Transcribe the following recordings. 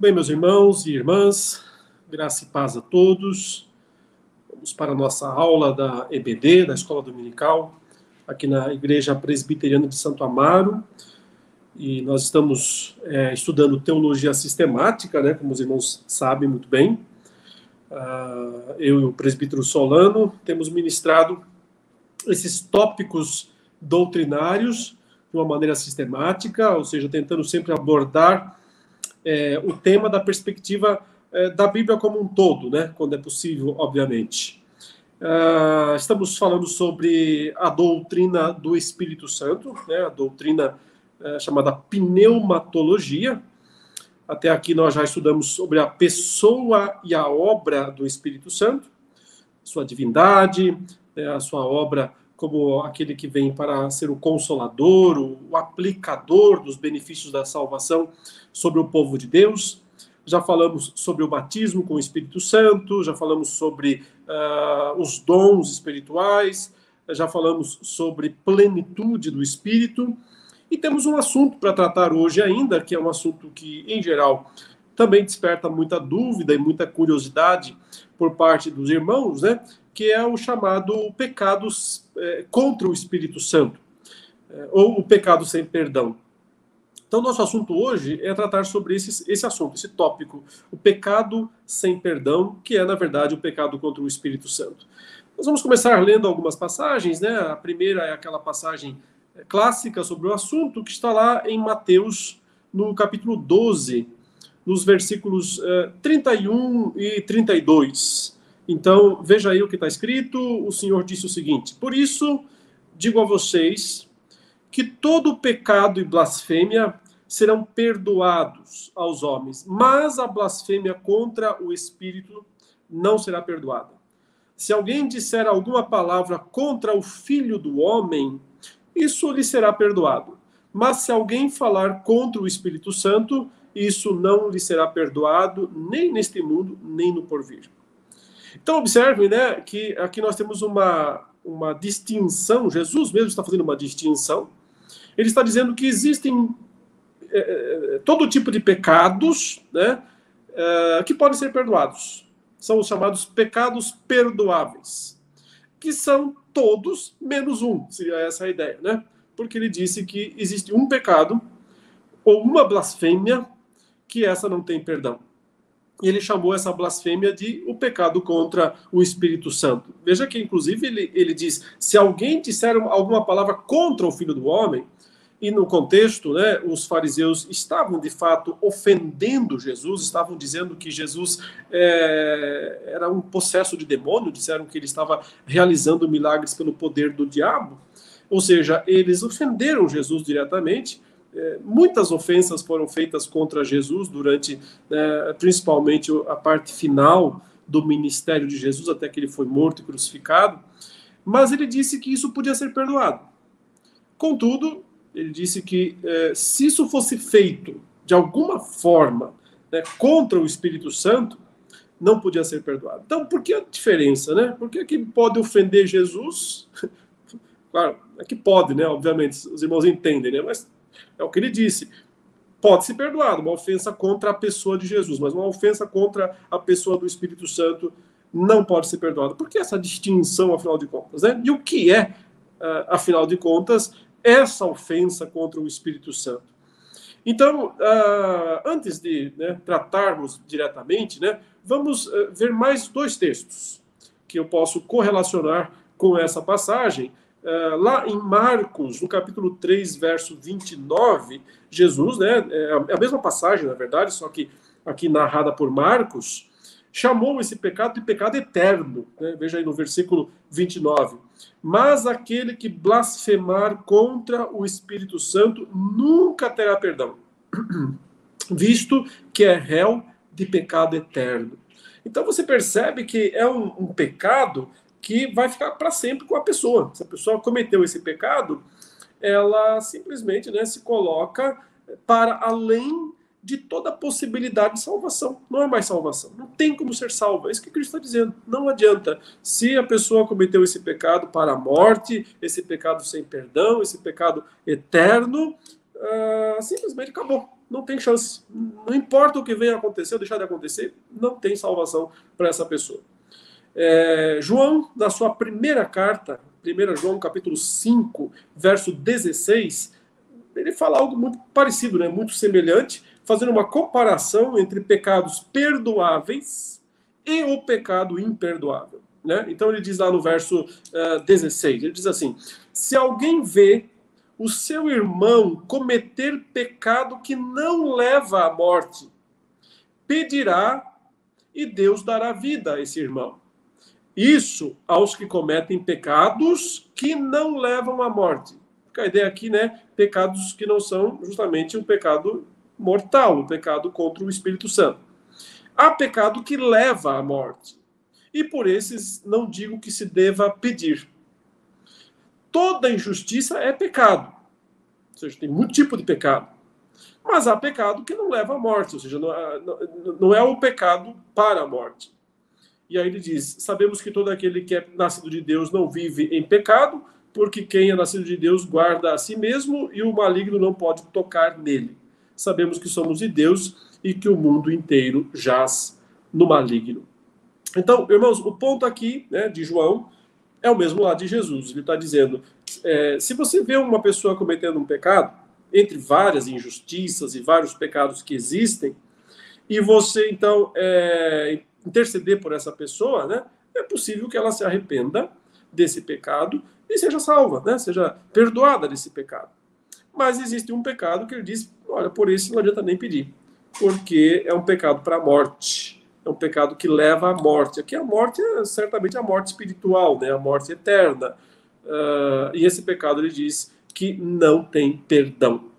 bem, meus irmãos e irmãs, graça e paz a todos. Vamos para a nossa aula da EBD, da Escola Dominical, aqui na Igreja Presbiteriana de Santo Amaro. E nós estamos é, estudando teologia sistemática, né, como os irmãos sabem muito bem. Uh, eu e o presbítero Solano temos ministrado esses tópicos doutrinários de uma maneira sistemática, ou seja, tentando sempre abordar é, o tema da perspectiva é, da Bíblia como um todo, né, quando é possível, obviamente. Uh, estamos falando sobre a doutrina do Espírito Santo, né, a doutrina é, chamada pneumatologia. Até aqui nós já estudamos sobre a pessoa e a obra do Espírito Santo, sua divindade, né, a sua obra como aquele que vem para ser o consolador, o aplicador dos benefícios da salvação sobre o povo de Deus. Já falamos sobre o batismo com o Espírito Santo, já falamos sobre uh, os dons espirituais, já falamos sobre plenitude do Espírito. E temos um assunto para tratar hoje ainda, que é um assunto que, em geral, também desperta muita dúvida e muita curiosidade por parte dos irmãos, né? que é o chamado pecado é, contra o Espírito Santo, é, ou o pecado sem perdão. Então, nosso assunto hoje é tratar sobre esse, esse assunto, esse tópico, o pecado sem perdão, que é, na verdade, o pecado contra o Espírito Santo. Nós vamos começar lendo algumas passagens, né? A primeira é aquela passagem é, clássica sobre o assunto, que está lá em Mateus, no capítulo 12, nos versículos uh, 31 e 32. Então, veja aí o que está escrito. O Senhor disse o seguinte: Por isso, digo a vocês que todo pecado e blasfêmia serão perdoados aos homens, mas a blasfêmia contra o Espírito não será perdoada. Se alguém disser alguma palavra contra o Filho do Homem, isso lhe será perdoado. Mas se alguém falar contra o Espírito Santo, isso não lhe será perdoado, nem neste mundo, nem no porvir. Então, observe né, que aqui nós temos uma, uma distinção, Jesus mesmo está fazendo uma distinção. Ele está dizendo que existem é, todo tipo de pecados né, é, que podem ser perdoados. São os chamados pecados perdoáveis, que são todos menos um, seria essa a ideia, né? Porque ele disse que existe um pecado ou uma blasfêmia que essa não tem perdão e ele chamou essa blasfêmia de o pecado contra o Espírito Santo. Veja que, inclusive, ele, ele diz: se alguém disser alguma palavra contra o Filho do Homem, e no contexto, né, os fariseus estavam de fato ofendendo Jesus, estavam dizendo que Jesus é, era um possesso de demônio, disseram que ele estava realizando milagres pelo poder do diabo. Ou seja, eles ofenderam Jesus diretamente muitas ofensas foram feitas contra Jesus durante, né, principalmente, a parte final do ministério de Jesus, até que ele foi morto e crucificado. Mas ele disse que isso podia ser perdoado. Contudo, ele disse que é, se isso fosse feito de alguma forma né, contra o Espírito Santo, não podia ser perdoado. Então, por que a diferença, né? Por que, que pode ofender Jesus? claro, é que pode, né? Obviamente, os irmãos entendem, né? Mas é o que ele disse. Pode ser perdoado, uma ofensa contra a pessoa de Jesus, mas uma ofensa contra a pessoa do Espírito Santo não pode ser perdoada. Por que essa distinção, afinal de contas? Né? E o que é, uh, afinal de contas, essa ofensa contra o Espírito Santo? Então, uh, antes de né, tratarmos diretamente, né, vamos uh, ver mais dois textos que eu posso correlacionar com essa passagem lá em Marcos, no capítulo 3, verso 29, Jesus, né, é, é a mesma passagem, na verdade, só que aqui narrada por Marcos, chamou esse pecado de pecado eterno. Né? Veja aí no versículo 29. Mas aquele que blasfemar contra o Espírito Santo nunca terá perdão, visto que é réu de pecado eterno. Então você percebe que é um, um pecado que vai ficar para sempre com a pessoa. Se a pessoa cometeu esse pecado, ela simplesmente né, se coloca para além de toda possibilidade de salvação. Não é mais salvação. Não tem como ser salva. É isso que Cristo está dizendo. Não adianta. Se a pessoa cometeu esse pecado para a morte, esse pecado sem perdão, esse pecado eterno, uh, simplesmente acabou. não tem chance. Não importa o que venha acontecer ou deixar de acontecer, não tem salvação para essa pessoa. É, João, na sua primeira carta, 1 João capítulo 5, verso 16, ele fala algo muito parecido, né? muito semelhante, fazendo uma comparação entre pecados perdoáveis e o pecado imperdoável. Né? Então ele diz lá no verso uh, eh, 16, ele diz assim, se alguém vê o seu irmão cometer pecado que não leva à morte, pedirá e Deus dará vida a esse irmão. Isso aos que cometem pecados que não levam à morte. a ideia aqui, né? Pecados que não são justamente um pecado mortal, um pecado contra o Espírito Santo. Há pecado que leva à morte. E por esses não digo que se deva pedir toda injustiça é pecado. Ou seja, tem muito tipo de pecado. Mas há pecado que não leva à morte, ou seja, não é o pecado para a morte. E aí ele diz: Sabemos que todo aquele que é nascido de Deus não vive em pecado, porque quem é nascido de Deus guarda a si mesmo e o maligno não pode tocar nele. Sabemos que somos de Deus e que o mundo inteiro jaz no maligno. Então, irmãos, o ponto aqui né, de João é o mesmo lá de Jesus. Ele está dizendo: é, se você vê uma pessoa cometendo um pecado, entre várias injustiças e vários pecados que existem, e você então é, interceder por essa pessoa, né, é possível que ela se arrependa desse pecado e seja salva, né, seja perdoada desse pecado. Mas existe um pecado que ele diz: olha, por isso não adianta nem pedir, porque é um pecado para a morte é um pecado que leva à morte. Aqui a morte é certamente a morte espiritual, né? a morte eterna. Uh, e esse pecado ele diz que não tem perdão.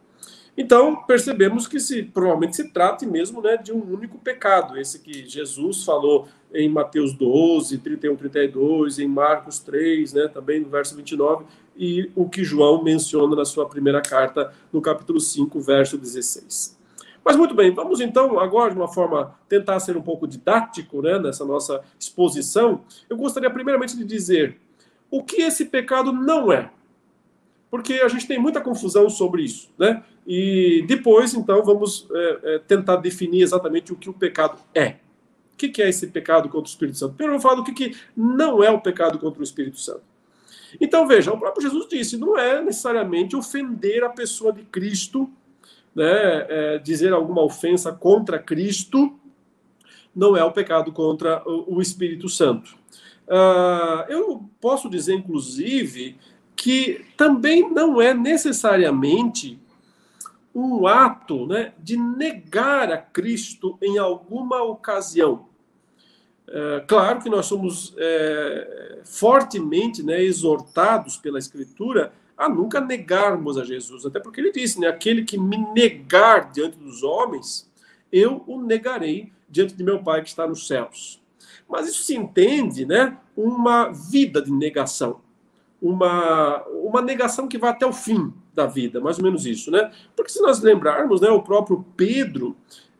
Então percebemos que se provavelmente se trata mesmo né, de um único pecado, esse que Jesus falou em Mateus 12, 31, 32, em Marcos 3, né, também no verso 29, e o que João menciona na sua primeira carta, no capítulo 5, verso 16. Mas muito bem, vamos então agora de uma forma tentar ser um pouco didático, né, nessa nossa exposição. Eu gostaria primeiramente de dizer o que esse pecado não é, porque a gente tem muita confusão sobre isso, né? E depois então vamos é, é, tentar definir exatamente o que o pecado é. O que, que é esse pecado contra o Espírito Santo? Primeiro eu falar do que, que não é o pecado contra o Espírito Santo. Então veja, o próprio Jesus disse, não é necessariamente ofender a pessoa de Cristo né, é, dizer alguma ofensa contra Cristo não é o pecado contra o, o Espírito Santo. Uh, eu posso dizer, inclusive, que também não é necessariamente um ato né, de negar a Cristo em alguma ocasião. É, claro que nós somos é, fortemente né, exortados pela Escritura a nunca negarmos a Jesus. Até porque ele disse, né? Aquele que me negar diante dos homens, eu o negarei diante de meu Pai que está nos céus. Mas isso se entende, né? Uma vida de negação. Uma, uma negação que vai até o fim da vida, mais ou menos isso, né? Porque se nós lembrarmos, né, o próprio Pedro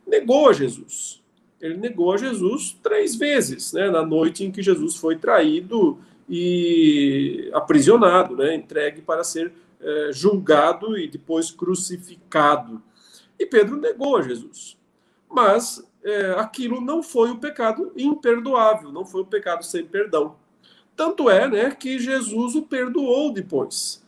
negou a Jesus. Ele negou a Jesus três vezes, né? Na noite em que Jesus foi traído e aprisionado, né, entregue para ser é, julgado e depois crucificado. E Pedro negou a Jesus. Mas é, aquilo não foi o pecado imperdoável, não foi o pecado sem perdão. Tanto é né, que Jesus o perdoou depois.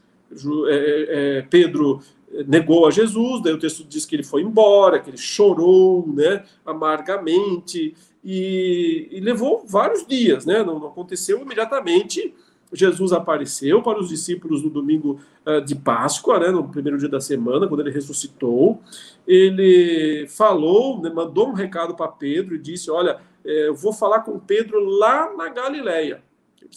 É, é, Pedro negou a Jesus, daí o texto diz que ele foi embora, que ele chorou né, amargamente, e, e levou vários dias, né? Não, não, aconteceu imediatamente. Jesus apareceu para os discípulos no domingo uh, de Páscoa, né, no primeiro dia da semana, quando ele ressuscitou. Ele falou, né, mandou um recado para Pedro e disse: Olha, eu vou falar com Pedro lá na Galileia.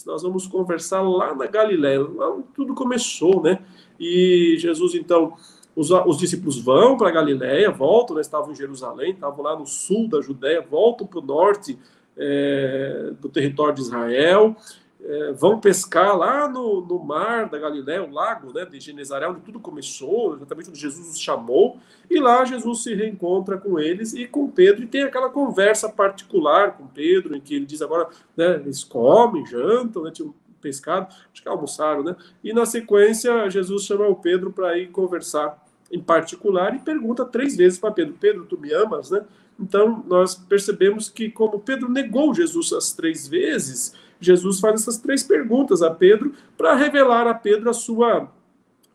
Nós vamos conversar lá na Galileia. Lá tudo começou, né? E Jesus, então, os, os discípulos vão para Galiléia, voltam, né, estavam em Jerusalém, estavam lá no sul da Judéia, voltam para o norte é, do território de Israel, é, vão pescar lá no, no mar da Galiléia, o lago né, de Genezaré, onde tudo começou, exatamente onde Jesus os chamou, e lá Jesus se reencontra com eles e com Pedro, e tem aquela conversa particular com Pedro, em que ele diz agora, né, eles comem, jantam, né, tinham pescado, acho que almoçaram, né? E na sequência, Jesus chama o Pedro para ir conversar em particular e pergunta três vezes para Pedro: Pedro, tu me amas, né? Então, nós percebemos que, como Pedro negou Jesus as três vezes, Jesus faz essas três perguntas a Pedro para revelar a Pedro a sua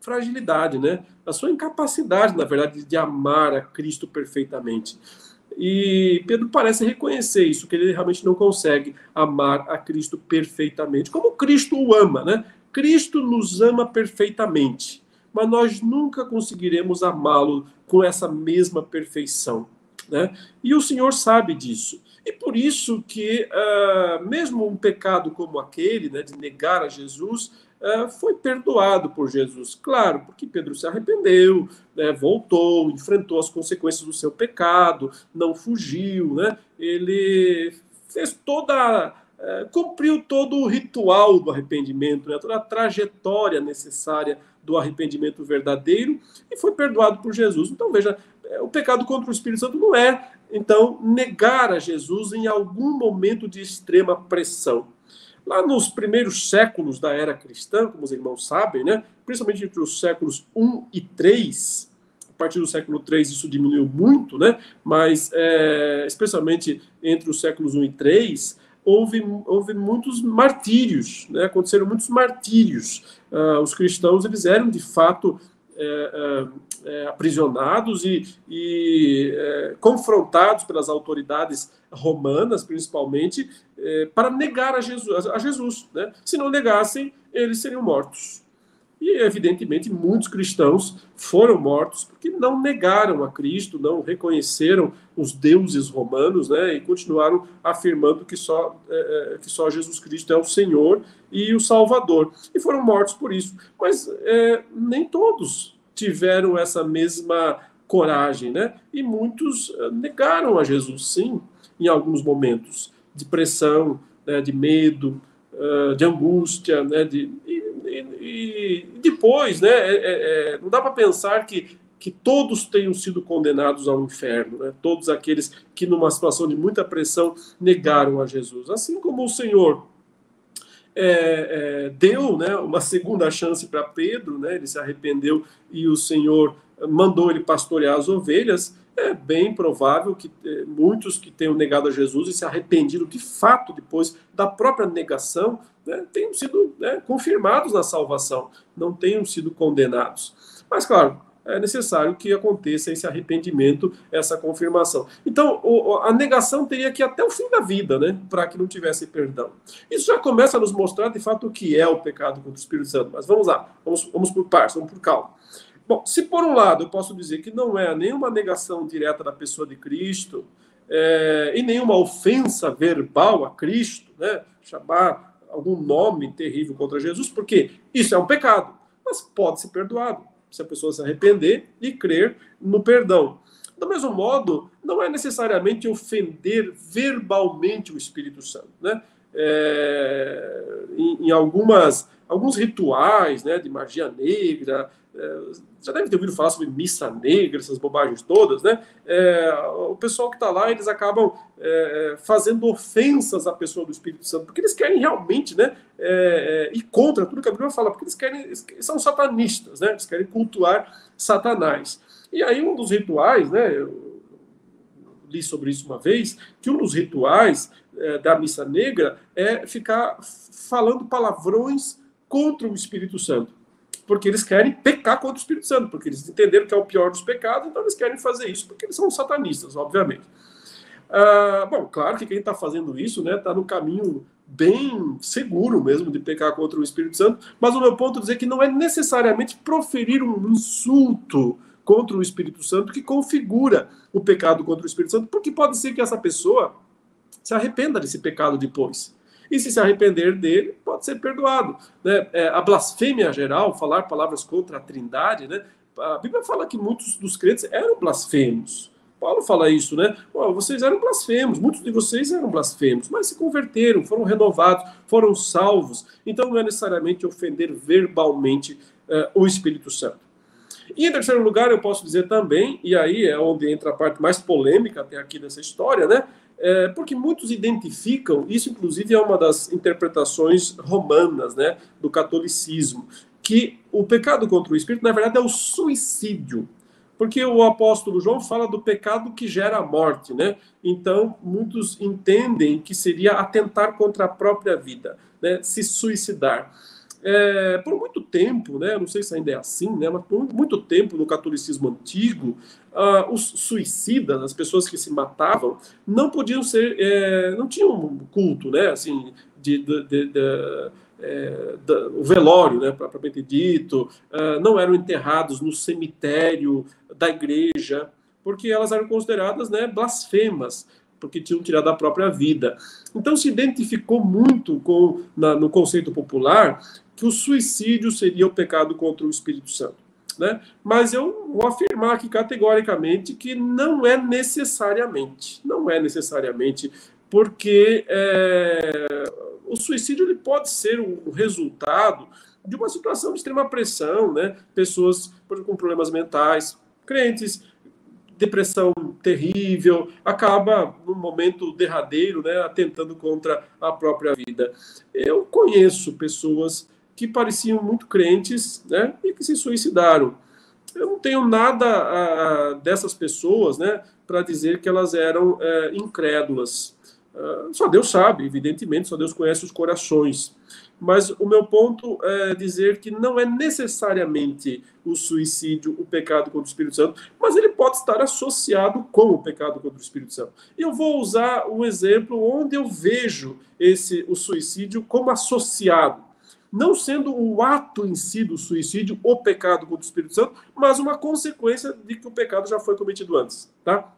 fragilidade, né? A sua incapacidade, na verdade, de amar a Cristo perfeitamente. E Pedro parece reconhecer isso, que ele realmente não consegue amar a Cristo perfeitamente, como Cristo o ama, né? Cristo nos ama perfeitamente, mas nós nunca conseguiremos amá-lo com essa mesma perfeição. Né? E o Senhor sabe disso. E por isso que, uh, mesmo um pecado como aquele, né, de negar a Jesus, uh, foi perdoado por Jesus. Claro, porque Pedro se arrependeu, né, voltou, enfrentou as consequências do seu pecado, não fugiu, né? ele fez toda. Uh, cumpriu todo o ritual do arrependimento, né, toda a trajetória necessária do arrependimento verdadeiro e foi perdoado por Jesus. Então, veja, o pecado contra o Espírito Santo não é, então, negar a Jesus em algum momento de extrema pressão. Lá nos primeiros séculos da era cristã, como os irmãos sabem, né, principalmente entre os séculos 1 e 3, a partir do século 3 isso diminuiu muito, né, mas é, especialmente entre os séculos 1 e 3, houve, houve muitos martírios, né, aconteceram muitos martírios. Uh, os cristãos eles eram de fato é, é, é, aprisionados e, e é, confrontados pelas autoridades romanas, principalmente, é, para negar a Jesus. A Jesus né? Se não negassem, eles seriam mortos. E, evidentemente, muitos cristãos foram mortos porque não negaram a Cristo, não reconheceram os deuses romanos, né, e continuaram afirmando que só, é, é, que só Jesus Cristo é o Senhor e o Salvador. E foram mortos por isso. Mas é, nem todos tiveram essa mesma coragem, né? E muitos é, negaram a Jesus, sim, em alguns momentos de pressão, né, de medo, é, de angústia, né, de, e, depois, né, é, é, é, não dá para pensar que, que todos tenham sido condenados ao inferno, né? todos aqueles que, numa situação de muita pressão, negaram a Jesus. Assim como o Senhor é, é, deu né, uma segunda chance para Pedro, né, ele se arrependeu e o Senhor mandou ele pastorear as ovelhas, é bem provável que é, muitos que tenham negado a Jesus e se arrependido de fato depois da própria negação né, tenham sido né, confirmados na salvação, não tenham sido condenados. Mas, claro, é necessário que aconteça esse arrependimento, essa confirmação. Então, o, a negação teria que ir até o fim da vida, né, para que não tivesse perdão. Isso já começa a nos mostrar, de fato, o que é o pecado contra o Espírito Santo. Mas vamos lá, vamos, vamos por partes, vamos por calma. Bom, se por um lado eu posso dizer que não é nenhuma negação direta da pessoa de Cristo, é, e nenhuma ofensa verbal a Cristo, né, chamar algum nome terrível contra Jesus, porque isso é um pecado, mas pode ser perdoado se a pessoa se arrepender e crer no perdão. Do mesmo modo, não é necessariamente ofender verbalmente o Espírito Santo, né? É, em, em algumas alguns rituais, né, de magia negra, já deve ter ouvido falar sobre missa negra, essas bobagens todas, né? É, o pessoal que está lá, eles acabam é, fazendo ofensas à pessoa do Espírito Santo, porque eles querem realmente, né? É, é ir contra tudo que a Bíblia fala, porque eles querem, eles são satanistas, né? Eles querem cultuar Satanás. E aí um dos rituais, né? Eu li sobre isso uma vez, que um dos rituais é, da missa negra é ficar falando palavrões contra o Espírito Santo porque eles querem pecar contra o Espírito Santo, porque eles entenderam que é o pior dos pecados, então eles querem fazer isso, porque eles são satanistas, obviamente. Ah, bom, claro que quem está fazendo isso está né, tá no caminho bem seguro mesmo de pecar contra o Espírito Santo, mas o meu ponto é dizer que não é necessariamente proferir um insulto contra o Espírito Santo que configura o pecado contra o Espírito Santo, porque pode ser que essa pessoa se arrependa desse pecado depois e se se arrepender dele, pode ser perdoado. Né? É, a blasfêmia geral, falar palavras contra a trindade, né? a Bíblia fala que muitos dos crentes eram blasfemos. Paulo fala isso, né? Vocês eram blasfemos, muitos de vocês eram blasfemos, mas se converteram, foram renovados, foram salvos. Então não é necessariamente ofender verbalmente uh, o Espírito Santo. E em terceiro lugar, eu posso dizer também, e aí é onde entra a parte mais polêmica até aqui dessa história, né? É, porque muitos identificam, isso inclusive é uma das interpretações romanas né, do catolicismo, que o pecado contra o espírito, na verdade, é o suicídio. Porque o apóstolo João fala do pecado que gera a morte, né? Então, muitos entendem que seria atentar contra a própria vida, né? Se suicidar. É, por muito tempo, né, não sei se ainda é assim, né, mas por muito tempo no catolicismo antigo, uh, os suicidas, as pessoas que se matavam, não podiam ser, é, não tinham culto, né, assim, de, de, de, de é, o velório, né, propriamente dito, uh, não eram enterrados no cemitério da igreja, porque elas eram consideradas né, blasfemas, porque tinham tirado a própria vida. Então se identificou muito com na, no conceito popular que o suicídio seria o pecado contra o Espírito Santo. Né? Mas eu vou afirmar aqui categoricamente que não é necessariamente, não é necessariamente, porque é, o suicídio ele pode ser o resultado de uma situação de extrema pressão, né? Pessoas com problemas mentais, crentes, depressão terrível, acaba no momento derradeiro, né, atentando contra a própria vida. Eu conheço pessoas que pareciam muito crentes, né, e que se suicidaram. Eu não tenho nada a, dessas pessoas, né, para dizer que elas eram é, incrédulas. Uh, só Deus sabe, evidentemente, só Deus conhece os corações. Mas o meu ponto é dizer que não é necessariamente o suicídio o pecado contra o Espírito Santo, mas ele pode estar associado com o pecado contra o Espírito Santo. Eu vou usar um exemplo onde eu vejo esse o suicídio como associado não sendo o ato em si do suicídio o pecado contra o Espírito Santo, mas uma consequência de que o pecado já foi cometido antes, tá?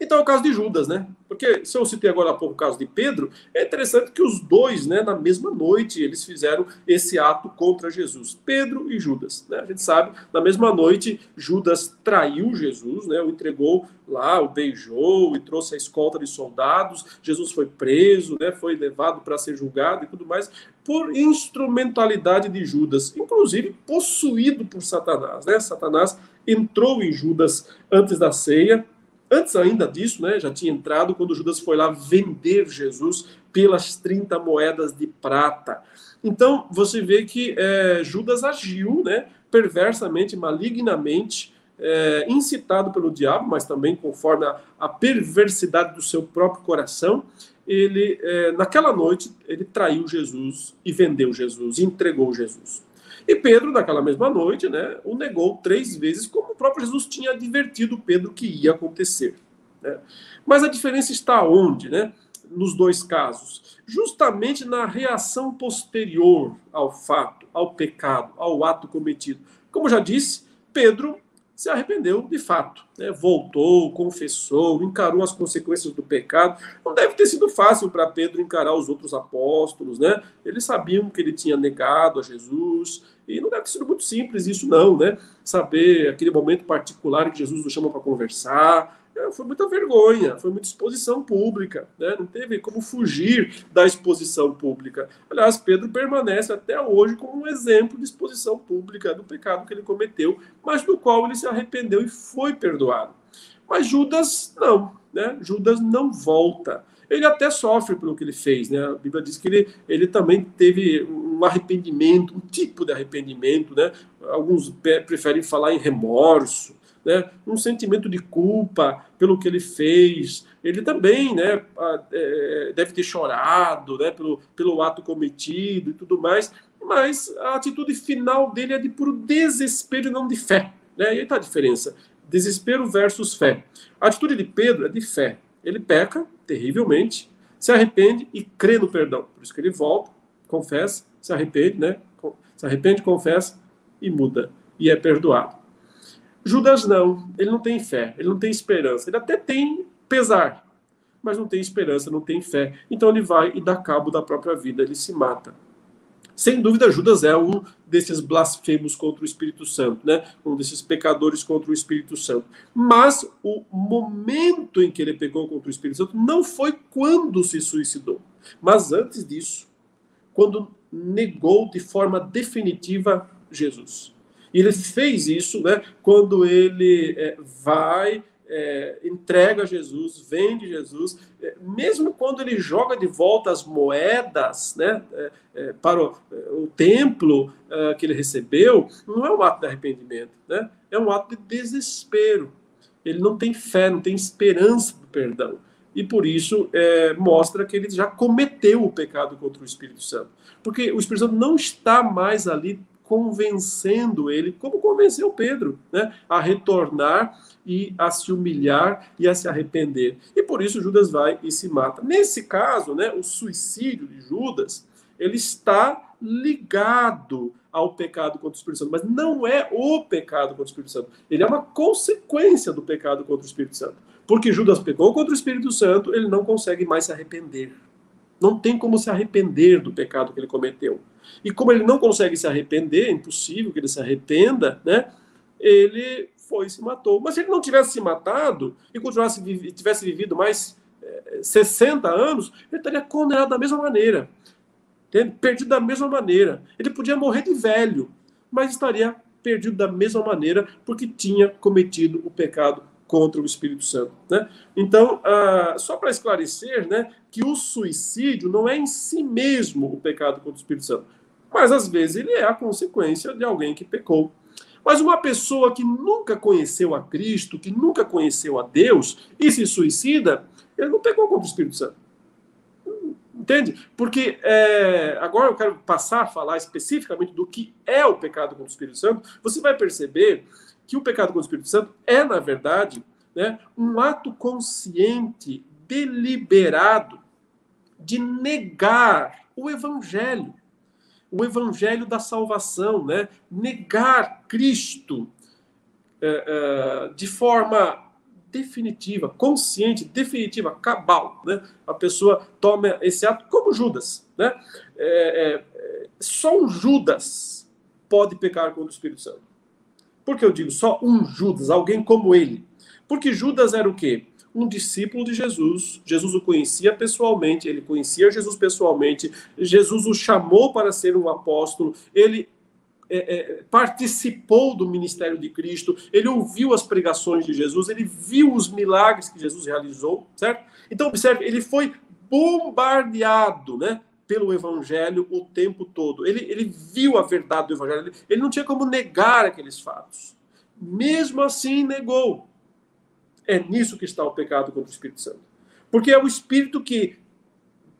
Então é o caso de Judas, né? Porque se eu citei agora há pouco o caso de Pedro, é interessante que os dois, né, na mesma noite, eles fizeram esse ato contra Jesus. Pedro e Judas, né? A gente sabe, na mesma noite, Judas traiu Jesus, né? O entregou lá, o beijou e trouxe a escolta de soldados. Jesus foi preso, né? Foi levado para ser julgado e tudo mais por instrumentalidade de Judas, inclusive possuído por Satanás, né? Satanás entrou em Judas antes da ceia, Antes ainda disso, né, já tinha entrado quando Judas foi lá vender Jesus pelas 30 moedas de prata. Então, você vê que é, Judas agiu né, perversamente, malignamente, é, incitado pelo diabo, mas também conforme a, a, perversidade do seu próprio coração, ele, é, naquela noite, ele traiu Jesus e vendeu Jesus, entregou Jesus. E Pedro, naquela mesma noite, né, o negou três vezes, como o próprio Jesus tinha advertido Pedro que ia acontecer. Né? Mas a diferença está onde, né? Nos dois casos, justamente na reação posterior ao fato, ao pecado, ao ato cometido. Como já disse, Pedro se arrependeu de fato, né? voltou, confessou, encarou as consequências do pecado. Não deve ter sido fácil para Pedro encarar os outros apóstolos, né? Eles sabiam que ele tinha negado a Jesus, e não deve ter sido muito simples isso, não, né? Saber aquele momento particular que Jesus nos chama para conversar. É, foi muita vergonha, foi muita exposição pública, né? Não teve como fugir da exposição pública. Aliás, Pedro permanece até hoje como um exemplo de exposição pública do pecado que ele cometeu, mas do qual ele se arrependeu e foi perdoado. Mas Judas não, né? Judas não volta. Ele até sofre pelo que ele fez, né? A Bíblia diz que ele, ele também teve um arrependimento, um tipo de arrependimento, né? Alguns preferem falar em remorso, né? Um sentimento de culpa pelo que ele fez. Ele também, né? É, deve ter chorado, né? Pelo, pelo ato cometido e tudo mais. Mas a atitude final dele é de puro desespero e não de fé, né? E aí está a diferença. Desespero versus fé. A atitude de Pedro é de fé. Ele peca terrivelmente, se arrepende e crê no perdão. Por isso que ele volta, confessa, se arrepende, né? Se arrepende, confessa e muda. E é perdoado. Judas não, ele não tem fé, ele não tem esperança. Ele até tem pesar, mas não tem esperança, não tem fé. Então ele vai e dá cabo da própria vida, ele se mata. Sem dúvida, Judas é um desses blasfemos contra o Espírito Santo, né? Um desses pecadores contra o Espírito Santo. Mas o momento em que ele pecou contra o Espírito Santo não foi quando se suicidou, mas antes disso, quando negou de forma definitiva Jesus. E ele fez isso, né? Quando ele é, vai é, entrega Jesus, vende Jesus, é, mesmo quando ele joga de volta as moedas né, é, é para o, é, o templo é, que ele recebeu, não é um ato de arrependimento, né? é um ato de desespero. Ele não tem fé, não tem esperança do perdão. E por isso mostra que ele já cometeu o pecado contra o Espírito Santo. Porque o Espírito Santo não está mais ali convencendo ele, como convenceu Pedro, né, a retornar e a se humilhar e a se arrepender. E por isso Judas vai e se mata. Nesse caso, né, o suicídio de Judas, ele está ligado ao pecado contra o Espírito Santo, mas não é o pecado contra o Espírito Santo. Ele é uma consequência do pecado contra o Espírito Santo. Porque Judas pecou contra o Espírito Santo, ele não consegue mais se arrepender. Não tem como se arrepender do pecado que ele cometeu. E como ele não consegue se arrepender, é impossível que ele se arrependa, né? Ele foi e se matou. Mas se ele não tivesse se matado e continuasse tivesse vivido mais é, 60 anos, ele estaria condenado da mesma maneira. Perdido da mesma maneira. Ele podia morrer de velho, mas estaria perdido da mesma maneira porque tinha cometido o pecado contra o Espírito Santo. Né? Então, ah, só para esclarecer, né, que o suicídio não é em si mesmo o pecado contra o Espírito Santo, mas às vezes ele é a consequência de alguém que pecou. Mas uma pessoa que nunca conheceu a Cristo, que nunca conheceu a Deus e se suicida, ele não pecou contra o Espírito Santo. Entende? Porque é, agora eu quero passar a falar especificamente do que é o pecado contra o Espírito Santo. Você vai perceber que o pecado contra o Espírito Santo é, na verdade, né, um ato consciente, deliberado, de negar o Evangelho o evangelho da salvação, né? negar Cristo é, é, de forma definitiva, consciente, definitiva, cabal. Né? A pessoa toma esse ato como Judas. Né? É, é, só um Judas pode pecar contra o Espírito Santo. Por que eu digo só um Judas, alguém como ele? Porque Judas era o quê? Um discípulo de Jesus. Jesus o conhecia pessoalmente, ele conhecia Jesus pessoalmente. Jesus o chamou para ser um apóstolo. Ele é, é, participou do ministério de Cristo, ele ouviu as pregações de Jesus, ele viu os milagres que Jesus realizou, certo? Então, observe, ele foi bombardeado, né? Pelo evangelho o tempo todo. Ele, ele viu a verdade do evangelho, ele, ele não tinha como negar aqueles fatos. Mesmo assim, negou. É nisso que está o pecado contra o Espírito Santo. Porque é o Espírito que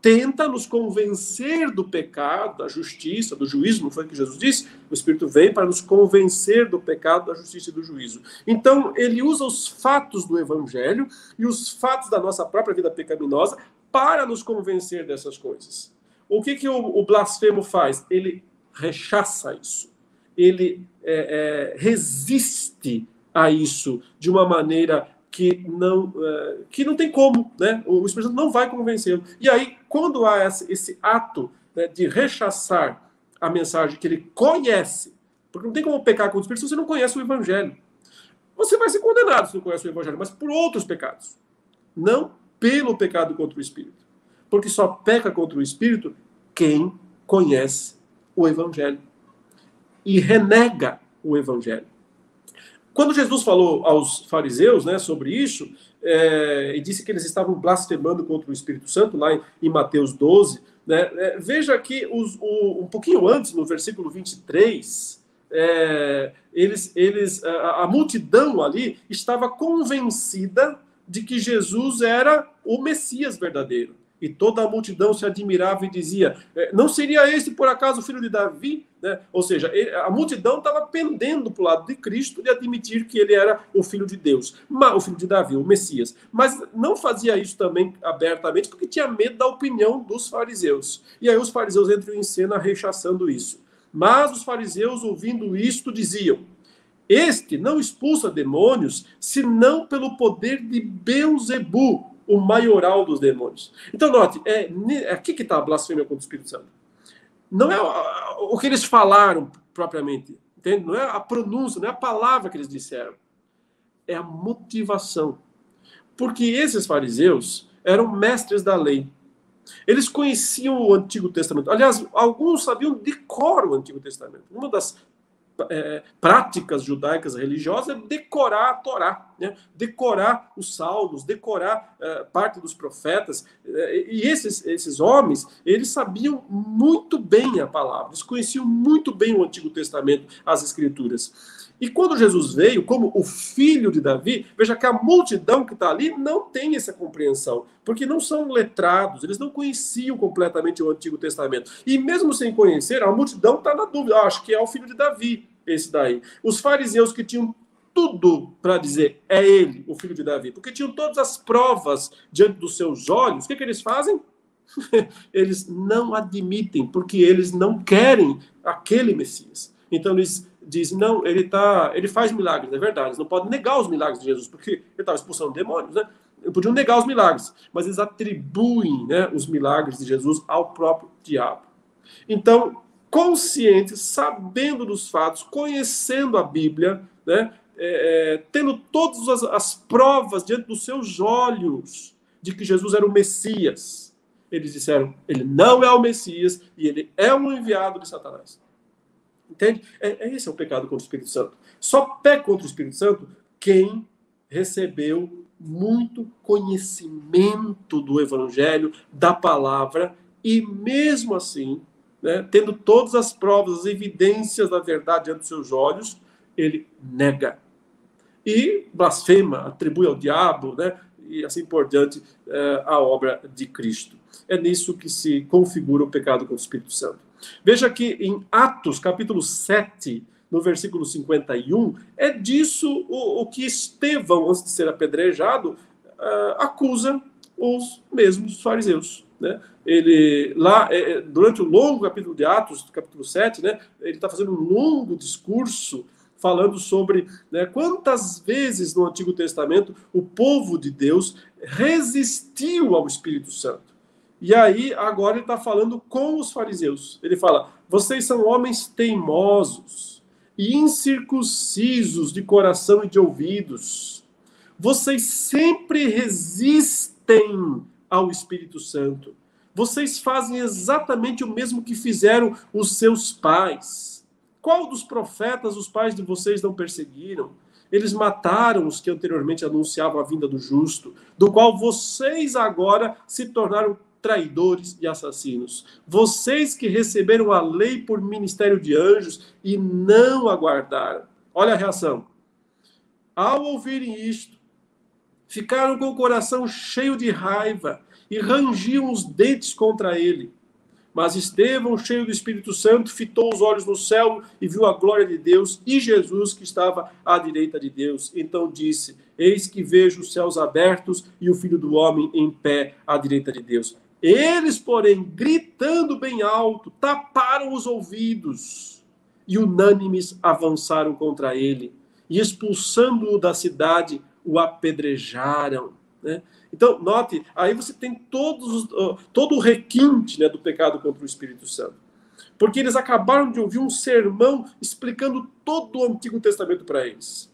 tenta nos convencer do pecado, da justiça, do juízo, não foi o que Jesus disse? O Espírito vem para nos convencer do pecado, da justiça e do juízo. Então, ele usa os fatos do Evangelho e os fatos da nossa própria vida pecaminosa para nos convencer dessas coisas. O que, que o, o blasfemo faz? Ele rechaça isso. Ele é, é, resiste a isso de uma maneira que não, uh, que não tem como, né? O Espírito Santo não vai convencê-lo. E aí, quando há esse, esse ato né, de rechaçar a mensagem que ele conhece, porque não tem como pecar contra o Espírito se você não conhece o Evangelho. Você vai ser condenado se não conhece o Evangelho, mas por outros pecados, não pelo pecado contra o Espírito. Porque só peca contra o Espírito quem conhece o Evangelho e renega o Evangelho. Quando Jesus falou aos fariseus né, sobre isso, é, e disse que eles estavam blasfemando contra o Espírito Santo, lá em, em Mateus 12, né, é, veja que os, o, um pouquinho antes, no versículo 23, é, eles, eles, a, a multidão ali estava convencida de que Jesus era o Messias verdadeiro e toda a multidão se admirava e dizia: é, Não seria esse por acaso o filho de Davi? Né? Ou seja, a multidão estava pendendo para o lado de Cristo de admitir que ele era o filho de Deus, o filho de Davi, o Messias. Mas não fazia isso também abertamente porque tinha medo da opinião dos fariseus. E aí os fariseus entram em cena rechaçando isso. Mas os fariseus, ouvindo isto, diziam: Este não expulsa demônios senão pelo poder de Beuzebu, o maioral dos demônios. Então, note, é, é aqui que está a blasfêmia contra o Espírito Santo. Não é o que eles falaram propriamente, entende? Não é a pronúncia, não é a palavra que eles disseram. É a motivação. Porque esses fariseus eram mestres da lei. Eles conheciam o Antigo Testamento. Aliás, alguns sabiam de cor o Antigo Testamento. Uma das é, práticas judaicas religiosas é decorar a Torá, né? decorar os salmos, decorar é, parte dos profetas. É, e esses, esses homens, eles sabiam muito bem a palavra, eles conheciam muito bem o Antigo Testamento, as Escrituras. E quando Jesus veio, como o filho de Davi, veja que a multidão que está ali não tem essa compreensão, porque não são letrados, eles não conheciam completamente o Antigo Testamento. E mesmo sem conhecer, a multidão está na dúvida, ah, acho que é o filho de Davi, esse daí. Os fariseus que tinham tudo para dizer é ele, o filho de Davi, porque tinham todas as provas diante dos seus olhos, o que, que eles fazem? eles não admitem, porque eles não querem aquele Messias. Então eles diz, não, ele tá, ele faz milagres, é verdade, eles não podem negar os milagres de Jesus, porque ele estava expulsando demônios, né? Podiam negar os milagres, mas eles atribuem né, os milagres de Jesus ao próprio diabo. Então, conscientes, sabendo dos fatos, conhecendo a Bíblia, né, é, é, tendo todas as, as provas diante dos seus olhos de que Jesus era o Messias, eles disseram: ele não é o Messias e ele é um enviado de Satanás. Entende? É, é esse é o pecado contra o Espírito Santo. Só peca contra o Espírito Santo quem recebeu muito conhecimento do Evangelho, da palavra, e mesmo assim, né, tendo todas as provas, as evidências da verdade dos seus olhos, ele nega. E blasfema, atribui ao diabo, né, e assim por diante, é, a obra de Cristo. É nisso que se configura o pecado contra o Espírito Santo. Veja que em Atos, capítulo 7, no versículo 51, é disso o, o que Estevão, antes de ser apedrejado, uh, acusa os mesmos fariseus. Né? Ele, lá, é, é, durante o longo capítulo de Atos, capítulo 7, né, ele está fazendo um longo discurso falando sobre né, quantas vezes no Antigo Testamento o povo de Deus resistiu ao Espírito Santo. E aí, agora ele está falando com os fariseus. Ele fala: vocês são homens teimosos e incircuncisos de coração e de ouvidos. Vocês sempre resistem ao Espírito Santo. Vocês fazem exatamente o mesmo que fizeram os seus pais. Qual dos profetas os pais de vocês não perseguiram? Eles mataram os que anteriormente anunciavam a vinda do justo, do qual vocês agora se tornaram traidores e assassinos. Vocês que receberam a lei por ministério de anjos e não aguardaram. Olha a reação. Ao ouvirem isto, ficaram com o coração cheio de raiva e rangiam os dentes contra ele. Mas Estevão, cheio do Espírito Santo, fitou os olhos no céu e viu a glória de Deus e Jesus que estava à direita de Deus. Então disse: Eis que vejo os céus abertos e o Filho do Homem em pé à direita de Deus. Eles, porém, gritando bem alto, taparam os ouvidos e unânimes avançaram contra ele e, expulsando-o da cidade, o apedrejaram. Né? Então, note, aí você tem todos, todo o requinte né, do pecado contra o Espírito Santo. Porque eles acabaram de ouvir um sermão explicando todo o Antigo Testamento para eles.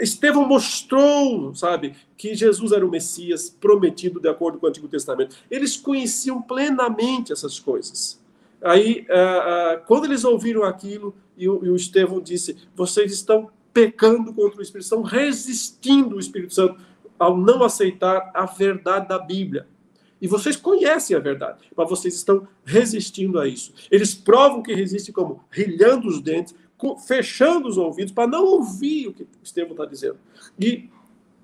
Estevão mostrou, sabe, que Jesus era o Messias prometido de acordo com o Antigo Testamento. Eles conheciam plenamente essas coisas. Aí, uh, uh, quando eles ouviram aquilo, e o Estevão disse: vocês estão pecando contra o Espírito, estão resistindo o Espírito Santo ao não aceitar a verdade da Bíblia. E vocês conhecem a verdade, mas vocês estão resistindo a isso. Eles provam que resistem como rilhando os dentes, fechando os ouvidos para não ouvir o que Estevão está dizendo. E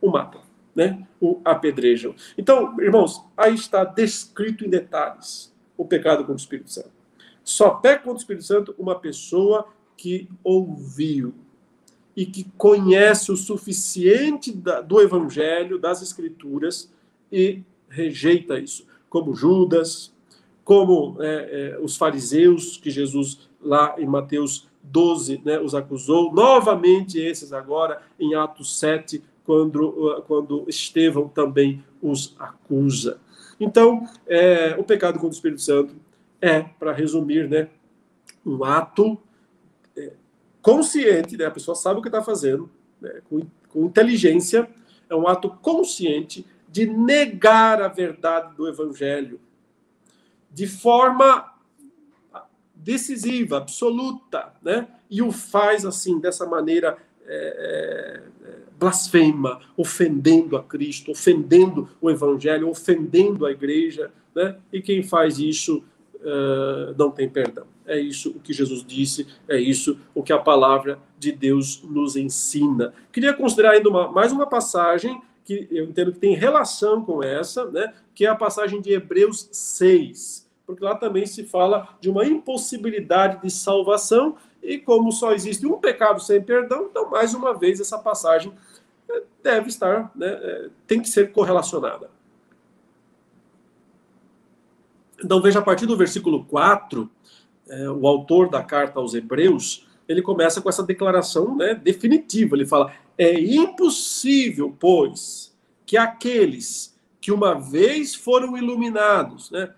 o matam, né? o apedrejam. Então, irmãos, aí está descrito em detalhes o pecado contra o Espírito Santo. Só peca contra o Espírito Santo uma pessoa que ouviu e que conhece o suficiente da, do Evangelho, das Escrituras, e rejeita isso. Como Judas, como é, é, os fariseus que Jesus, lá em Mateus 12 né, os acusou, novamente esses agora em Atos 7, quando, uh, quando Estevão também os acusa. Então, é, o pecado contra o Espírito Santo é, para resumir, né, um ato é, consciente, né, a pessoa sabe o que está fazendo, né, com, com inteligência, é um ato consciente de negar a verdade do Evangelho, de forma decisiva, absoluta, né? E o faz assim, dessa maneira é, é, blasfema, ofendendo a Cristo, ofendendo o Evangelho, ofendendo a igreja, né? E quem faz isso uh, não tem perdão. É isso o que Jesus disse, é isso o que a palavra de Deus nos ensina. Queria considerar ainda uma, mais uma passagem que eu entendo que tem relação com essa, né? Que é a passagem de Hebreus 6 porque lá também se fala de uma impossibilidade de salvação, e como só existe um pecado sem perdão, então, mais uma vez, essa passagem eh, deve estar, né, eh, tem que ser correlacionada. Então, veja, a partir do versículo 4, é, o autor da carta aos Hebreus, ele começa com essa declaração né, definitiva. Ele fala: É impossível, pois, que aqueles que uma vez foram iluminados, né,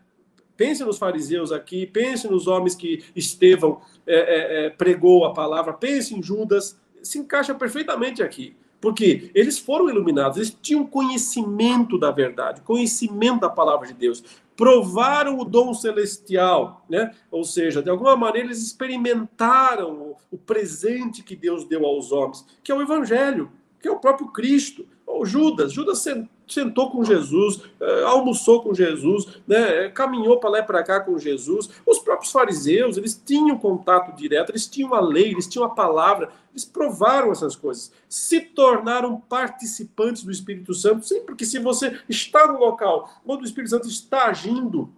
Pense nos fariseus aqui, pense nos homens que Estevão é, é, é, pregou a palavra, pense em Judas, se encaixa perfeitamente aqui. Porque eles foram iluminados, eles tinham conhecimento da verdade, conhecimento da palavra de Deus, provaram o dom celestial, né? Ou seja, de alguma maneira eles experimentaram o presente que Deus deu aos homens, que é o evangelho, que é o próprio Cristo. Ou Judas, Judas sentou com Jesus, eh, almoçou com Jesus, né, caminhou para lá e para cá com Jesus. Os próprios fariseus, eles tinham contato direto, eles tinham a lei, eles tinham a palavra, eles provaram essas coisas, se tornaram participantes do Espírito Santo. Sim, porque se você está no local onde o Espírito Santo está agindo,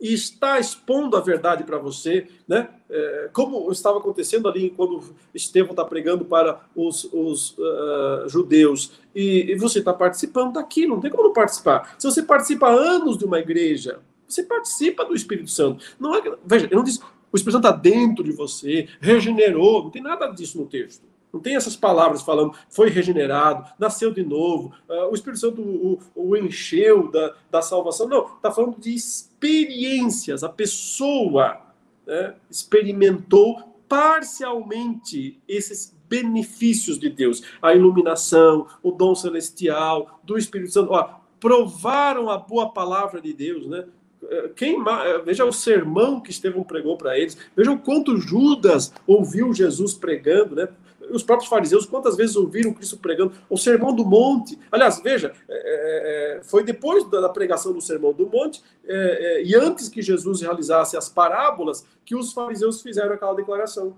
e está expondo a verdade para você, né? É, como estava acontecendo ali quando Estevão está pregando para os, os uh, judeus, e, e você está participando daquilo, não tem como não participar. Se você participa anos de uma igreja, você participa do Espírito Santo. Não é, veja, eu não disse, o Espírito Santo está dentro de você, regenerou, não tem nada disso no texto. Não tem essas palavras falando foi regenerado, nasceu de novo, uh, o Espírito Santo o, o, encheu da, da salvação. Não, está falando de experiências. A pessoa né, experimentou parcialmente esses benefícios de Deus, a iluminação, o dom celestial, do Espírito Santo. Ó, provaram a boa palavra de Deus, né? Eh, quem, eh, veja o sermão que Estevão pregou para eles, veja o quanto Judas ouviu Jesus pregando, né? Os próprios fariseus, quantas vezes ouviram Cristo pregando o Sermão do Monte? Aliás, veja, é, é, foi depois da pregação do Sermão do Monte é, é, e antes que Jesus realizasse as parábolas que os fariseus fizeram aquela declaração.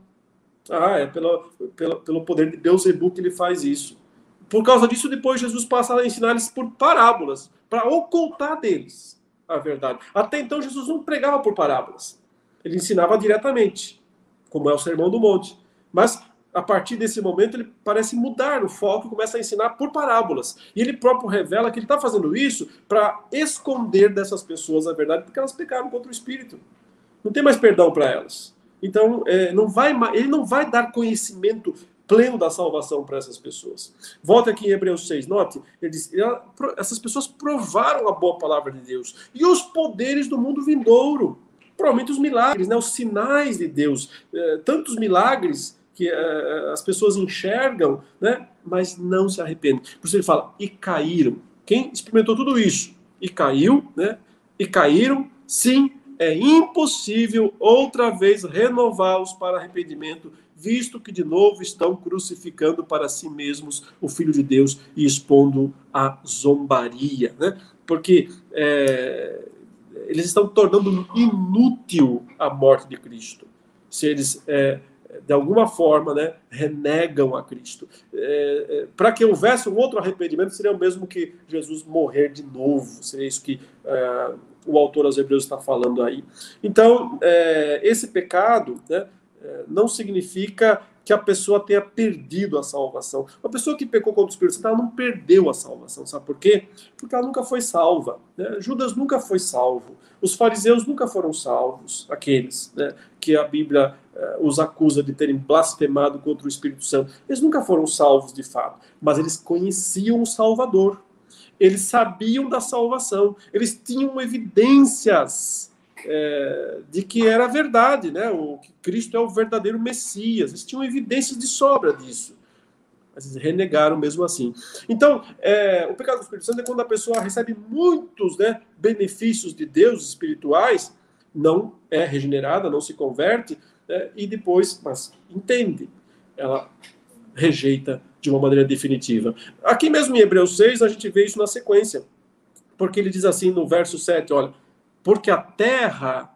Ah, é pelo, pelo, pelo poder de Deus Ebu que ele faz isso. Por causa disso, depois Jesus passa a ensinar eles por parábolas, para ocultar deles a verdade. Até então, Jesus não pregava por parábolas. Ele ensinava diretamente, como é o Sermão do Monte. Mas a partir desse momento, ele parece mudar o foco e começa a ensinar por parábolas. E ele próprio revela que ele está fazendo isso para esconder dessas pessoas a verdade, porque elas pecaram contra o Espírito. Não tem mais perdão para elas. Então, é, não vai, ele não vai dar conhecimento pleno da salvação para essas pessoas. Volta aqui em Hebreus 6, note, ele diz, essas pessoas provaram a boa palavra de Deus e os poderes do mundo vindouro. Provavelmente os milagres, né, os sinais de Deus, é, tantos milagres que uh, as pessoas enxergam, né? mas não se arrependem. Por isso ele fala, e caíram. Quem experimentou tudo isso e caiu, né? e caíram, sim, é impossível outra vez renová-los para arrependimento, visto que de novo estão crucificando para si mesmos o Filho de Deus e expondo a zombaria. Né? Porque é, eles estão tornando inútil a morte de Cristo. Se eles é, de alguma forma, né, renegam a Cristo. É, é, Para que houvesse um outro arrependimento, seria o mesmo que Jesus morrer de novo. Seria isso que é, o autor aos Hebreus está falando aí. Então, é, esse pecado né, é, não significa que a pessoa tenha perdido a salvação. Uma pessoa que pecou contra o Espírito Santo, ela não perdeu a salvação. Sabe por quê? Porque ela nunca foi salva. Né? Judas nunca foi salvo. Os fariseus nunca foram salvos, aqueles né, que a Bíblia uh, os acusa de terem blasfemado contra o Espírito Santo. Eles nunca foram salvos de fato, mas eles conheciam o Salvador. Eles sabiam da salvação. Eles tinham evidências é, de que era verdade, né? O, que Cristo é o verdadeiro Messias. Eles tinham evidências de sobra disso. Mas eles renegaram mesmo assim. Então, é, o pecado do Espírito Santo é quando a pessoa recebe muitos né, benefícios de Deus espirituais, não é regenerada, não se converte, né, e depois, mas entende, ela rejeita de uma maneira definitiva. Aqui mesmo em Hebreus 6, a gente vê isso na sequência, porque ele diz assim no verso 7, olha, porque a terra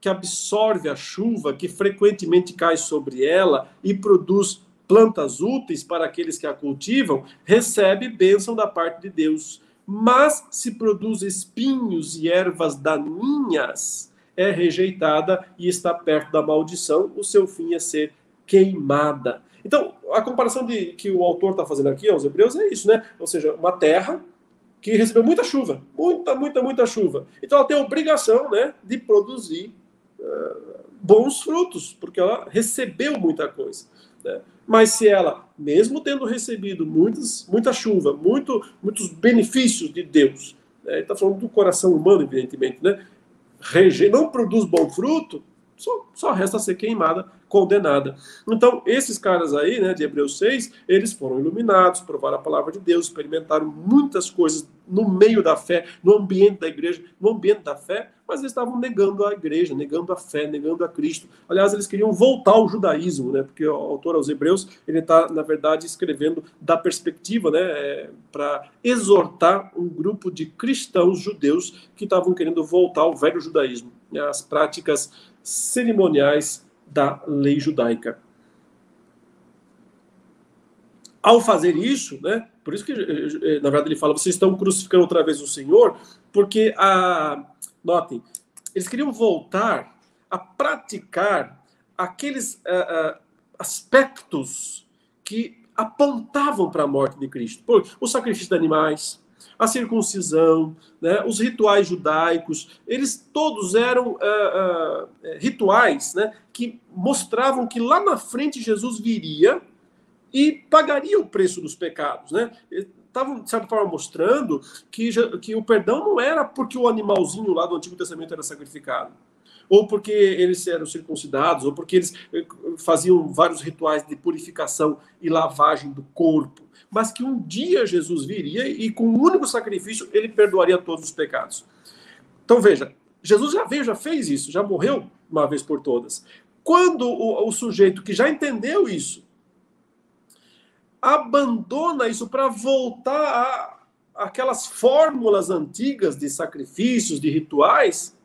que absorve a chuva, que frequentemente cai sobre ela e produz plantas úteis para aqueles que a cultivam, recebe bênção da parte de Deus. Mas se produz espinhos e ervas daninhas, é rejeitada e está perto da maldição, o seu fim é ser queimada. Então, a comparação de, que o autor está fazendo aqui aos Hebreus é isso, né? Ou seja, uma terra que recebeu muita chuva, muita, muita, muita chuva. Então, ela tem a obrigação né, de produzir uh, bons frutos, porque ela recebeu muita coisa. Né? Mas se ela, mesmo tendo recebido muitas, muita chuva, muito, muitos benefícios de Deus, né? está falando do coração humano, evidentemente, né? Rege, não produz bom fruto, só, só resta ser queimada, condenada. Então, esses caras aí, né, de Hebreus 6, eles foram iluminados, provaram a palavra de Deus, experimentaram muitas coisas no meio da fé, no ambiente da igreja, no ambiente da fé, mas eles estavam negando a igreja, negando a fé, negando a Cristo. Aliás, eles queriam voltar ao judaísmo, né? Porque o autor aos Hebreus ele está na verdade escrevendo da perspectiva, né, é, para exortar um grupo de cristãos judeus que estavam querendo voltar ao velho judaísmo, né, as práticas cerimoniais da lei judaica. Ao fazer isso, né, por isso que, eh, eh, na verdade, ele fala: vocês estão crucificando outra vez o Senhor, porque a Notem, eles queriam voltar a praticar aqueles uh, uh, aspectos que apontavam para a morte de Cristo. Por, o sacrifício de animais, a circuncisão, né, os rituais judaicos, eles todos eram uh, rituais né, que mostravam que lá na frente Jesus viria e pagaria o preço dos pecados. Né? estavam, de certa forma, mostrando que, que o perdão não era porque o animalzinho lá do Antigo Testamento era sacrificado, ou porque eles eram circuncidados, ou porque eles eh, faziam vários rituais de purificação e lavagem do corpo, mas que um dia Jesus viria e com um único sacrifício ele perdoaria todos os pecados. Então veja, Jesus já veio, já fez isso, já morreu uma vez por todas. Quando o, o sujeito que já entendeu isso abandona isso para voltar a aquelas fórmulas antigas de sacrifícios, de rituais.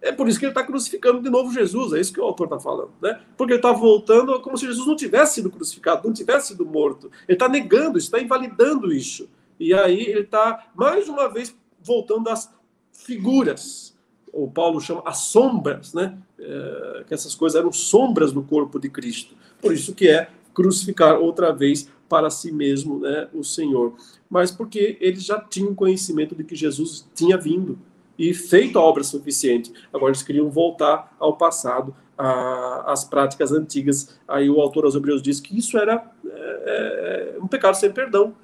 É por isso que ele está crucificando de novo Jesus, é isso que o autor está falando, né? Porque ele está voltando como se Jesus não tivesse sido crucificado, não tivesse sido morto. Ele está negando está invalidando isso. E aí ele está, mais uma vez, voltando às figuras. O Paulo chama as sombras, né? É, que essas coisas eram sombras do corpo de Cristo. Por isso que é crucificar outra vez para si mesmo né, o Senhor, mas porque eles já tinham conhecimento de que Jesus tinha vindo e feito a obra suficiente. Agora eles queriam voltar ao passado, às práticas antigas. Aí o autor aos Hebreus diz que isso era é, é, um pecado sem perdão.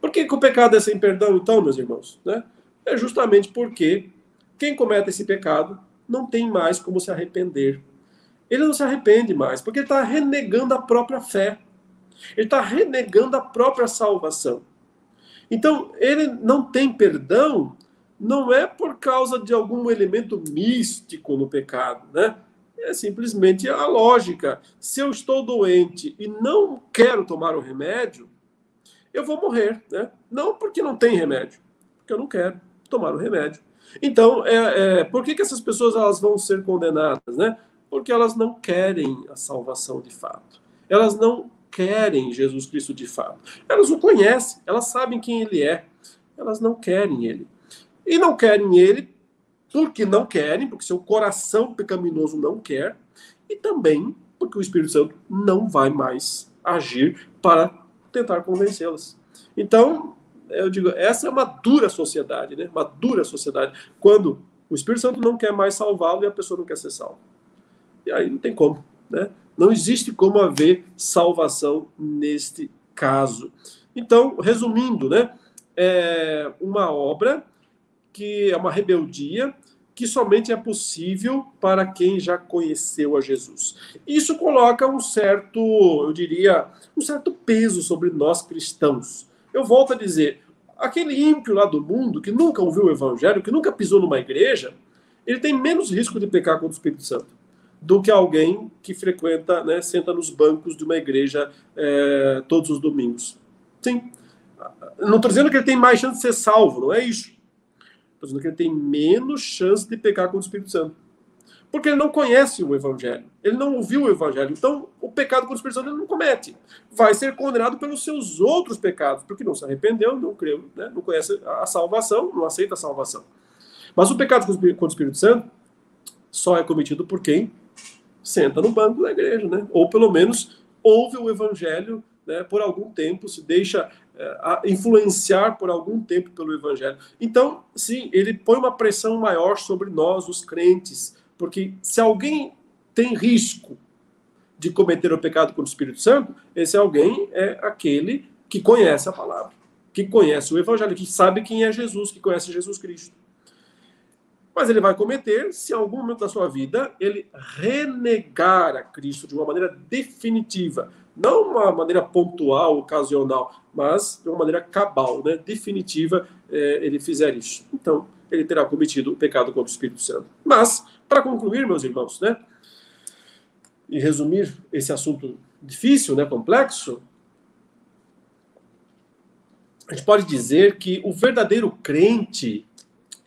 Por que, que, o pecado é sem perdão, então, meus irmãos? Né? É justamente porque quem comete esse pecado não tem mais como se arrepender. Ele não se arrepende mais, porque ele está renegando a própria fé. Ele está renegando a própria salvação. Então, ele não tem perdão, não é por causa de algum elemento místico no pecado, né? É simplesmente a lógica. Se eu estou doente e não quero tomar o remédio, eu vou morrer, né? Não porque não tem remédio, porque eu não quero tomar o remédio. Então, é, é, por que, que essas pessoas elas vão ser condenadas, né? Porque elas não querem a salvação de fato. Elas não querem Jesus Cristo de fato. Elas o conhecem, elas sabem quem ele é, elas não querem ele. E não querem ele porque não querem, porque seu coração pecaminoso não quer, e também porque o Espírito Santo não vai mais agir para tentar convencê-las. Então, eu digo, essa é uma dura sociedade, né? Uma dura sociedade. Quando o Espírito Santo não quer mais salvá-lo e a pessoa não quer ser salva. E aí não tem como, né? Não existe como haver salvação neste caso. Então, resumindo, né, é uma obra que é uma rebeldia que somente é possível para quem já conheceu a Jesus. Isso coloca um certo, eu diria, um certo peso sobre nós cristãos. Eu volto a dizer, aquele ímpio lá do mundo que nunca ouviu o evangelho, que nunca pisou numa igreja, ele tem menos risco de pecar contra o Espírito Santo do que alguém que frequenta, né, senta nos bancos de uma igreja é, todos os domingos. Sim. Não estou dizendo que ele tem mais chance de ser salvo, não é isso. Estou dizendo que ele tem menos chance de pecar contra o Espírito Santo. Porque ele não conhece o Evangelho. Ele não ouviu o Evangelho. Então, o pecado contra o Espírito Santo ele não comete. Vai ser condenado pelos seus outros pecados, porque não se arrependeu, não creu, né? não conhece a salvação, não aceita a salvação. Mas o pecado contra o Espírito Santo só é cometido por quem senta no banco da igreja, né? Ou pelo menos ouve o Evangelho né, por algum tempo, se deixa influenciar por algum tempo pelo Evangelho. Então, sim, ele põe uma pressão maior sobre nós, os crentes, porque se alguém tem risco de cometer o pecado contra o Espírito Santo, esse alguém é aquele que conhece a palavra, que conhece o Evangelho, que sabe quem é Jesus, que conhece Jesus Cristo. Mas ele vai cometer se em algum momento da sua vida ele renegar a Cristo de uma maneira definitiva, não uma maneira pontual, ocasional, mas de uma maneira cabal, né, definitiva, é, ele fizer isso. Então, ele terá cometido o pecado contra o Espírito Santo. Mas, para concluir, meus irmãos, né, e resumir esse assunto difícil, né, complexo, a gente pode dizer que o verdadeiro crente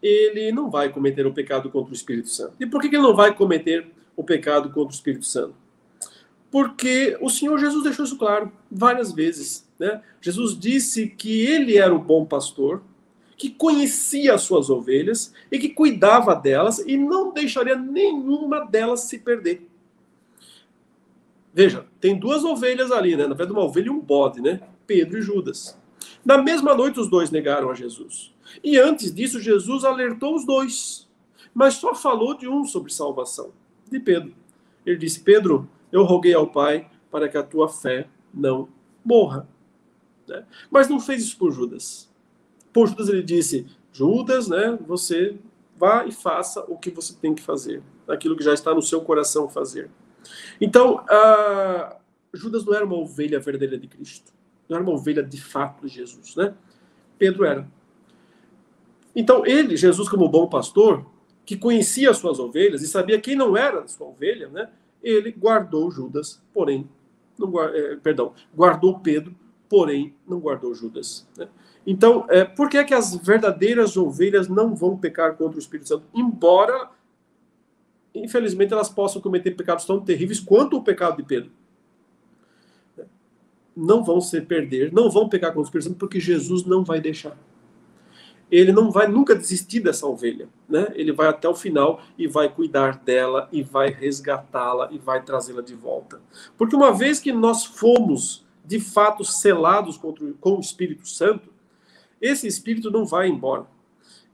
ele não vai cometer o pecado contra o Espírito Santo. E por que ele não vai cometer o pecado contra o Espírito Santo? Porque o Senhor Jesus deixou isso claro várias vezes. Né? Jesus disse que ele era o bom pastor, que conhecia as suas ovelhas e que cuidava delas e não deixaria nenhuma delas se perder. Veja, tem duas ovelhas ali, né? Na verdade, uma ovelha e um bode, né? Pedro e Judas. Na mesma noite, os dois negaram a Jesus. E antes disso, Jesus alertou os dois, mas só falou de um sobre salvação, de Pedro. Ele disse: Pedro, eu roguei ao Pai para que a tua fé não morra. Né? Mas não fez isso por Judas. Por Judas ele disse: Judas, né, você vá e faça o que você tem que fazer, aquilo que já está no seu coração fazer. Então, Judas não era uma ovelha verdadeira de Cristo, não era uma ovelha de fato de Jesus, né? Pedro era. Então, ele, Jesus, como bom pastor, que conhecia as suas ovelhas e sabia quem não era sua ovelha, né? Ele guardou Judas, porém, não, é, perdão, guardou Pedro, porém não guardou Judas. Né? Então, é, por que, é que as verdadeiras ovelhas não vão pecar contra o Espírito Santo? Embora, infelizmente, elas possam cometer pecados tão terríveis quanto o pecado de Pedro. Não vão se perder, não vão pecar contra o Espírito Santo, porque Jesus não vai deixar ele não vai nunca desistir dessa ovelha, né? Ele vai até o final e vai cuidar dela e vai resgatá-la e vai trazê-la de volta. Porque uma vez que nós fomos de fato selados com o Espírito Santo, esse Espírito não vai embora.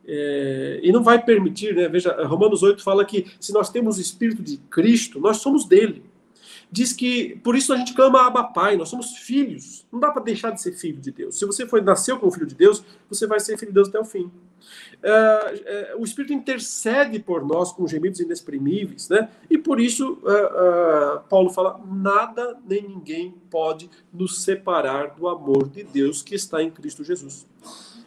É, e não vai permitir, né? Veja, Romanos 8 fala que se nós temos o Espírito de Cristo, nós somos dele diz que por isso a gente clama Abba Pai, nós somos filhos. Não dá para deixar de ser filho de Deus. Se você foi nasceu como filho de Deus, você vai ser filho de Deus até o fim. Uh, uh, o Espírito intercede por nós com gemidos inexprimíveis, né? E por isso uh, Paulo fala: nada nem ninguém pode nos separar do amor de Deus que está em Cristo Jesus.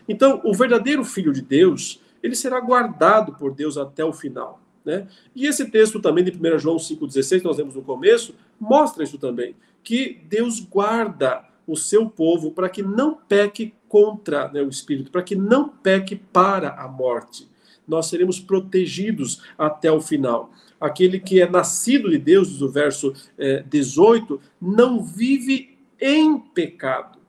Então, o verdadeiro filho de Deus, ele será guardado por Deus até o final. Né? E esse texto também de 1 João 5,16, que nós vemos no começo, mostra isso também, que Deus guarda o seu povo para que não peque contra né, o Espírito, para que não peque para a morte. Nós seremos protegidos até o final. Aquele que é nascido de Deus, diz o verso é, 18, não vive em pecado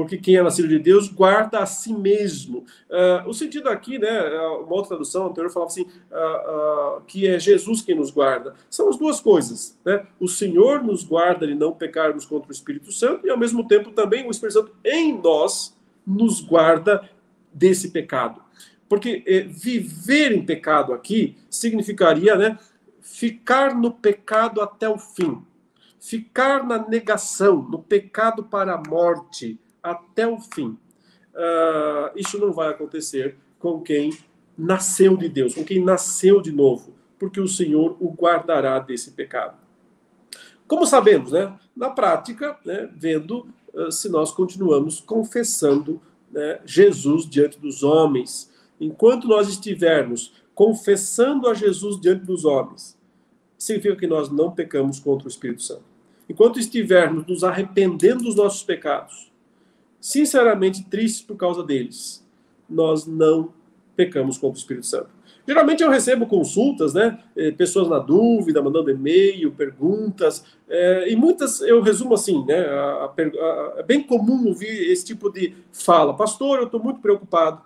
porque quem é nascido de Deus guarda a si mesmo. Uh, o sentido aqui, né, uma outra tradução anterior falava assim, uh, uh, que é Jesus quem nos guarda. São as duas coisas. Né? O Senhor nos guarda de não pecarmos contra o Espírito Santo e, ao mesmo tempo, também o Espírito Santo em nós nos guarda desse pecado. Porque eh, viver em pecado aqui significaria né, ficar no pecado até o fim. Ficar na negação, no pecado para a morte, até o fim. Uh, isso não vai acontecer com quem nasceu de Deus, com quem nasceu de novo, porque o Senhor o guardará desse pecado. Como sabemos, né? Na prática, né, vendo uh, se nós continuamos confessando né, Jesus diante dos homens. Enquanto nós estivermos confessando a Jesus diante dos homens, significa que nós não pecamos contra o Espírito Santo. Enquanto estivermos nos arrependendo dos nossos pecados, sinceramente tristes por causa deles, nós não pecamos contra o Espírito Santo. Geralmente eu recebo consultas, né? Eh, pessoas na dúvida, mandando e-mail, perguntas, é, e muitas eu resumo assim, né? A, a, é bem comum ouvir esse tipo de fala. Pastor, eu estou muito preocupado,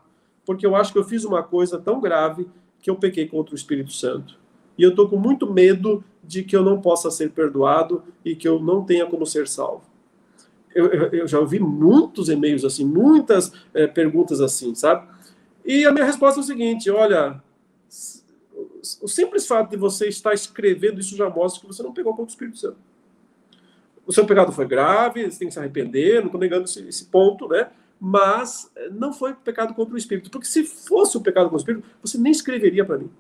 porque eu acho que eu fiz uma coisa tão grave que eu pequei contra o Espírito Santo. E eu estou com muito medo de que eu não possa ser perdoado e que eu não tenha como ser salvo. Eu, eu, já ouvi muitos e-mails assim, muitas é, perguntas assim, sabe? E a minha resposta é o seguinte: olha, o simples fato de você estar escrevendo isso já mostra que você não pegou contra o Espírito Santo. O seu pecado foi grave, você tem que se arrepender, não estou negando esse, esse, ponto, né? Mas eh, não foi pecado contra o Espírito. Porque se fosse o pecado contra o Espírito, você nem escreveria para mim.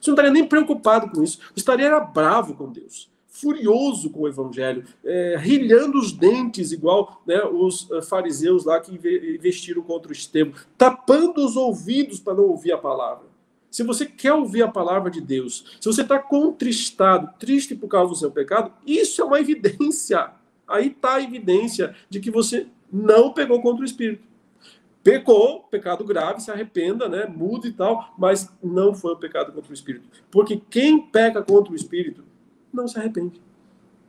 Você não estaria nem preocupado com isso. Você estaria bravo com Deus, furioso com o Evangelho, é, rilhando os dentes, igual né, os eh, fariseus lá que investiram contra o Estevão, tapando os ouvidos para não ouvir a palavra. Se você quer ouvir a palavra de Deus, se você está contristado, triste por causa do seu pecado, isso é uma evidência. Aí está a evidência de que você não pegou contra o Espírito. Pecou, pecado grave, se arrependa, né? Muda e tal, mas não foi o pecado contra o Espírito. Porque quem peca contra o Espírito não se arrepende.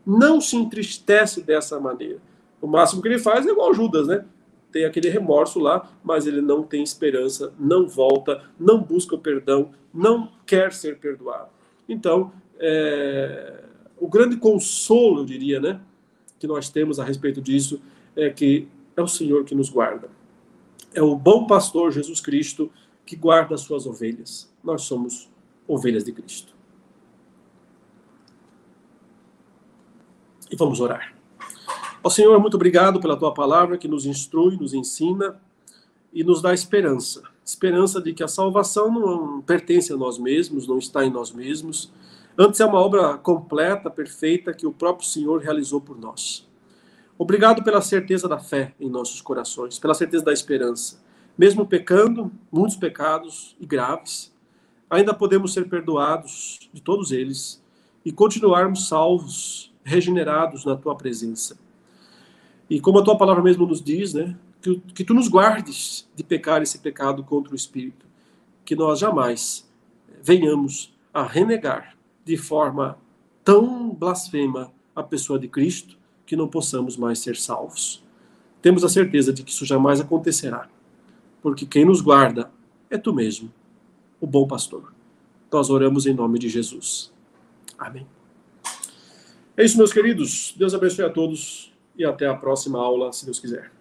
Não se entristece dessa maneira. O máximo que ele faz é igual Judas, né? tem aquele remorso lá, mas ele não tem esperança, não volta, não busca o perdão, não quer ser perdoado. Então, é, o grande consolo, eu diria, né, que nós temos a respeito disso é que é o Senhor que nos guarda. É o bom pastor Jesus Cristo que guarda as suas ovelhas. Nós somos ovelhas de Cristo. E vamos orar. Ó Senhor, muito obrigado pela tua palavra que nos instrui, nos ensina e nos dá esperança. Esperança de que a salvação não pertence a nós mesmos, não está em nós mesmos. Antes é uma obra completa, perfeita, que o próprio Senhor realizou por nós. Obrigado pela certeza da fé em nossos corações, pela certeza da esperança. Mesmo pecando, muitos pecados e graves, ainda podemos ser perdoados de todos eles e continuarmos salvos, regenerados na tua presença. E como a tua palavra mesmo nos diz, né, que, que tu nos guardes de pecar esse pecado contra o Espírito, que nós jamais venhamos a renegar de forma tão blasfema a pessoa de Cristo que não possamos mais ser salvos. Temos a certeza de que isso jamais acontecerá, porque quem nos guarda é tu mesmo, o bom pastor. Nós oramos em nome de Jesus. Amém. É isso, meus queridos. Deus abençoe a todos e até a próxima aula, se Deus quiser.